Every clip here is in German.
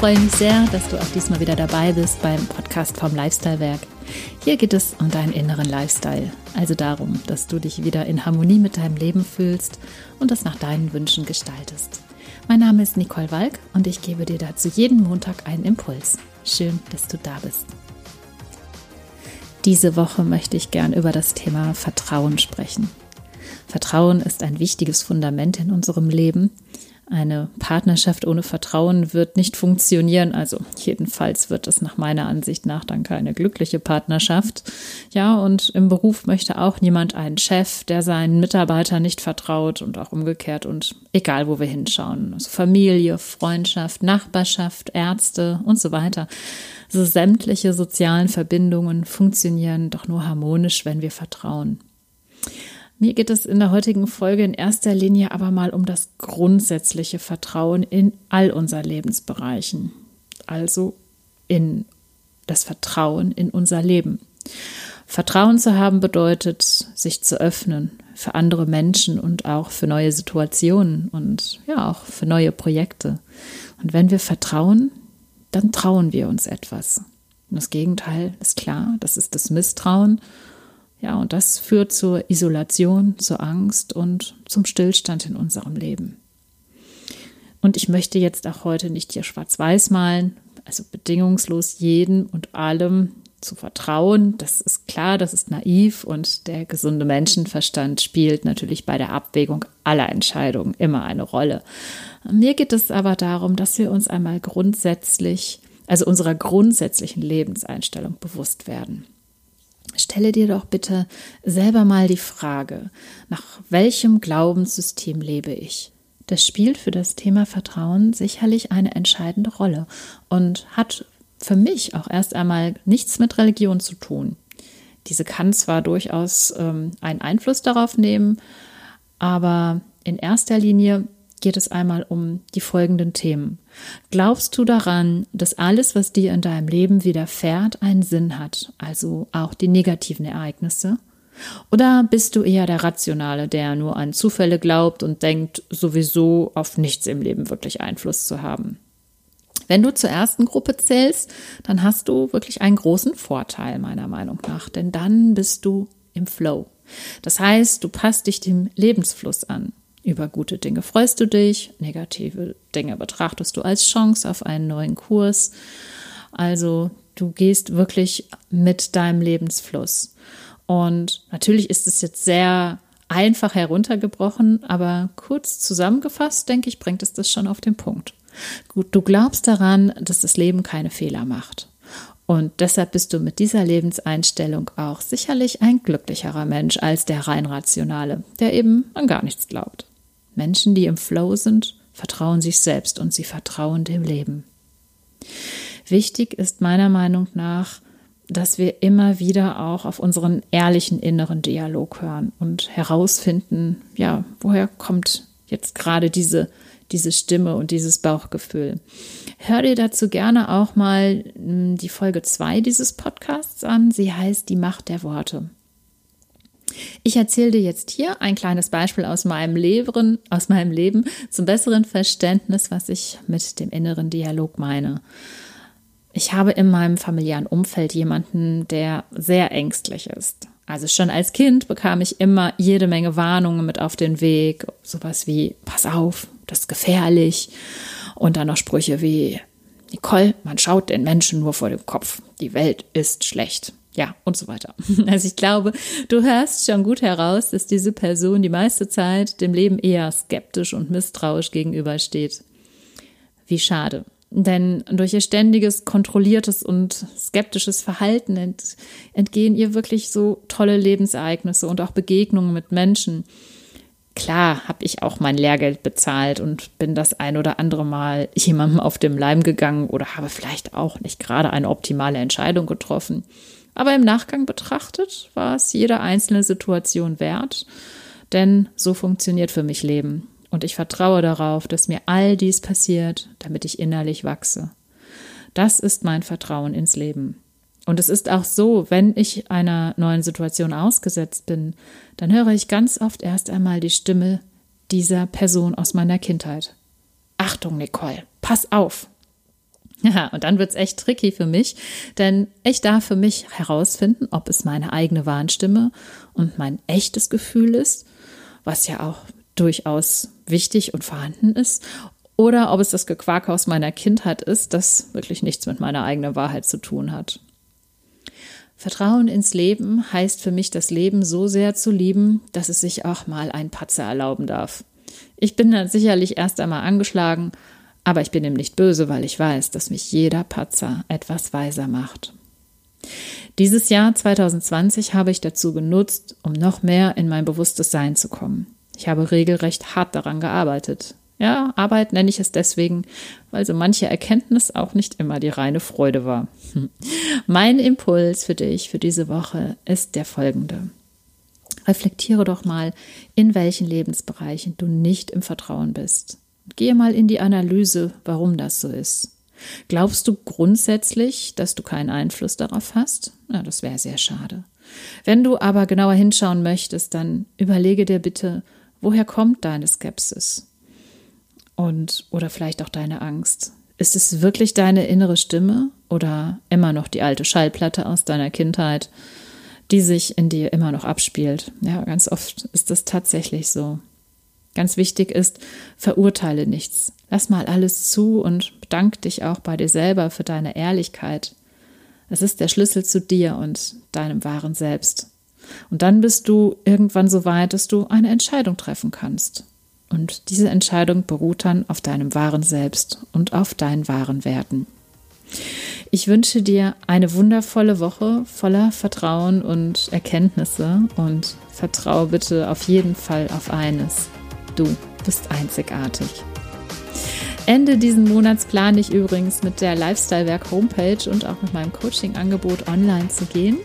freue mich sehr, dass du auch diesmal wieder dabei bist beim Podcast vom Lifestyle-Werk. Hier geht es um deinen inneren Lifestyle, also darum, dass du dich wieder in Harmonie mit deinem Leben fühlst und das nach deinen Wünschen gestaltest. Mein Name ist Nicole Walk und ich gebe dir dazu jeden Montag einen Impuls. Schön, dass du da bist. Diese Woche möchte ich gern über das Thema Vertrauen sprechen. Vertrauen ist ein wichtiges Fundament in unserem Leben eine Partnerschaft ohne Vertrauen wird nicht funktionieren. Also jedenfalls wird es nach meiner Ansicht nach dann keine glückliche Partnerschaft. Ja, und im Beruf möchte auch niemand einen Chef, der seinen Mitarbeitern nicht vertraut und auch umgekehrt und egal, wo wir hinschauen. Also Familie, Freundschaft, Nachbarschaft, Ärzte und so weiter. Also sämtliche sozialen Verbindungen funktionieren doch nur harmonisch, wenn wir vertrauen. Mir geht es in der heutigen Folge in erster Linie aber mal um das grundsätzliche Vertrauen in all unseren Lebensbereichen. Also in das Vertrauen in unser Leben. Vertrauen zu haben bedeutet, sich zu öffnen für andere Menschen und auch für neue Situationen und ja auch für neue Projekte. Und wenn wir vertrauen, dann trauen wir uns etwas. Und das Gegenteil ist klar, das ist das Misstrauen ja, und das führt zur Isolation, zur Angst und zum Stillstand in unserem Leben. Und ich möchte jetzt auch heute nicht hier schwarz-weiß malen, also bedingungslos jedem und allem zu vertrauen. Das ist klar, das ist naiv und der gesunde Menschenverstand spielt natürlich bei der Abwägung aller Entscheidungen immer eine Rolle. Mir geht es aber darum, dass wir uns einmal grundsätzlich, also unserer grundsätzlichen Lebenseinstellung bewusst werden. Stelle dir doch bitte selber mal die Frage, nach welchem Glaubenssystem lebe ich? Das spielt für das Thema Vertrauen sicherlich eine entscheidende Rolle und hat für mich auch erst einmal nichts mit Religion zu tun. Diese kann zwar durchaus ähm, einen Einfluss darauf nehmen, aber in erster Linie geht es einmal um die folgenden Themen. Glaubst du daran, dass alles, was dir in deinem Leben widerfährt, einen Sinn hat, also auch die negativen Ereignisse? Oder bist du eher der Rationale, der nur an Zufälle glaubt und denkt, sowieso auf nichts im Leben wirklich Einfluss zu haben? Wenn du zur ersten Gruppe zählst, dann hast du wirklich einen großen Vorteil meiner Meinung nach, denn dann bist du im Flow. Das heißt, du passt dich dem Lebensfluss an. Über gute Dinge freust du dich, negative Dinge betrachtest du als Chance auf einen neuen Kurs. Also du gehst wirklich mit deinem Lebensfluss. Und natürlich ist es jetzt sehr einfach heruntergebrochen, aber kurz zusammengefasst, denke ich, bringt es das schon auf den Punkt. Gut, du glaubst daran, dass das Leben keine Fehler macht. Und deshalb bist du mit dieser Lebenseinstellung auch sicherlich ein glücklicherer Mensch als der rein rationale, der eben an gar nichts glaubt. Menschen, die im Flow sind, vertrauen sich selbst und sie vertrauen dem Leben. Wichtig ist meiner Meinung nach, dass wir immer wieder auch auf unseren ehrlichen inneren Dialog hören und herausfinden, ja, woher kommt jetzt gerade diese, diese Stimme und dieses Bauchgefühl. Hör dir dazu gerne auch mal hm, die Folge 2 dieses Podcasts an. Sie heißt Die Macht der Worte. Ich erzähle dir jetzt hier ein kleines Beispiel aus meinem Leben, aus meinem Leben zum besseren Verständnis, was ich mit dem inneren Dialog meine. Ich habe in meinem familiären Umfeld jemanden, der sehr ängstlich ist. Also schon als Kind bekam ich immer jede Menge Warnungen mit auf den Weg, sowas wie pass auf, das ist gefährlich und dann noch Sprüche wie Nicole, man schaut den Menschen nur vor dem Kopf, die Welt ist schlecht ja, und so weiter. Also ich glaube, du hörst schon gut heraus, dass diese Person die meiste Zeit dem Leben eher skeptisch und misstrauisch gegenübersteht. Wie schade. Denn durch ihr ständiges, kontrolliertes und skeptisches Verhalten ent entgehen ihr wirklich so tolle Lebensereignisse und auch Begegnungen mit Menschen. Klar habe ich auch mein Lehrgeld bezahlt und bin das ein oder andere Mal jemandem auf dem Leim gegangen oder habe vielleicht auch nicht gerade eine optimale Entscheidung getroffen. Aber im Nachgang betrachtet war es jede einzelne Situation wert, denn so funktioniert für mich Leben. Und ich vertraue darauf, dass mir all dies passiert, damit ich innerlich wachse. Das ist mein Vertrauen ins Leben. Und es ist auch so, wenn ich einer neuen Situation ausgesetzt bin, dann höre ich ganz oft erst einmal die Stimme dieser Person aus meiner Kindheit. Achtung, Nicole, pass auf. Ja, und dann wird's echt tricky für mich, denn ich darf für mich herausfinden, ob es meine eigene Warnstimme und mein echtes Gefühl ist, was ja auch durchaus wichtig und vorhanden ist, oder ob es das Gequake aus meiner Kindheit ist, das wirklich nichts mit meiner eigenen Wahrheit zu tun hat. Vertrauen ins Leben heißt für mich, das Leben so sehr zu lieben, dass es sich auch mal ein Patzer erlauben darf. Ich bin dann sicherlich erst einmal angeschlagen, aber ich bin ihm nicht böse, weil ich weiß, dass mich jeder Patzer etwas weiser macht. Dieses Jahr 2020 habe ich dazu genutzt, um noch mehr in mein bewusstes Sein zu kommen. Ich habe regelrecht hart daran gearbeitet. Ja, Arbeit nenne ich es deswegen, weil so manche Erkenntnis auch nicht immer die reine Freude war. Mein Impuls für dich für diese Woche ist der folgende. Reflektiere doch mal, in welchen Lebensbereichen du nicht im Vertrauen bist. Gehe mal in die Analyse, warum das so ist. Glaubst du grundsätzlich, dass du keinen Einfluss darauf hast? Na, das wäre sehr schade. Wenn du aber genauer hinschauen möchtest, dann überlege dir bitte, woher kommt deine Skepsis? Und oder vielleicht auch deine Angst. Ist es wirklich deine innere Stimme oder immer noch die alte Schallplatte aus deiner Kindheit, die sich in dir immer noch abspielt? Ja, ganz oft ist das tatsächlich so. Ganz wichtig ist, verurteile nichts. Lass mal alles zu und bedank dich auch bei dir selber für deine Ehrlichkeit. Es ist der Schlüssel zu dir und deinem wahren Selbst. Und dann bist du irgendwann so weit, dass du eine Entscheidung treffen kannst. Und diese Entscheidung beruht dann auf deinem wahren Selbst und auf deinen wahren Werten. Ich wünsche dir eine wundervolle Woche voller Vertrauen und Erkenntnisse und vertraue bitte auf jeden Fall auf eines. Du bist einzigartig. Ende diesen Monats plane ich übrigens mit der Lifestyle Werk Homepage und auch mit meinem Coaching-Angebot online zu gehen.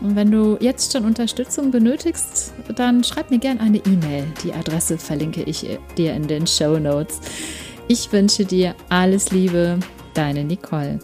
Und wenn du jetzt schon Unterstützung benötigst, dann schreib mir gerne eine E-Mail. Die Adresse verlinke ich dir in den Show Notes. Ich wünsche dir alles Liebe, deine Nicole.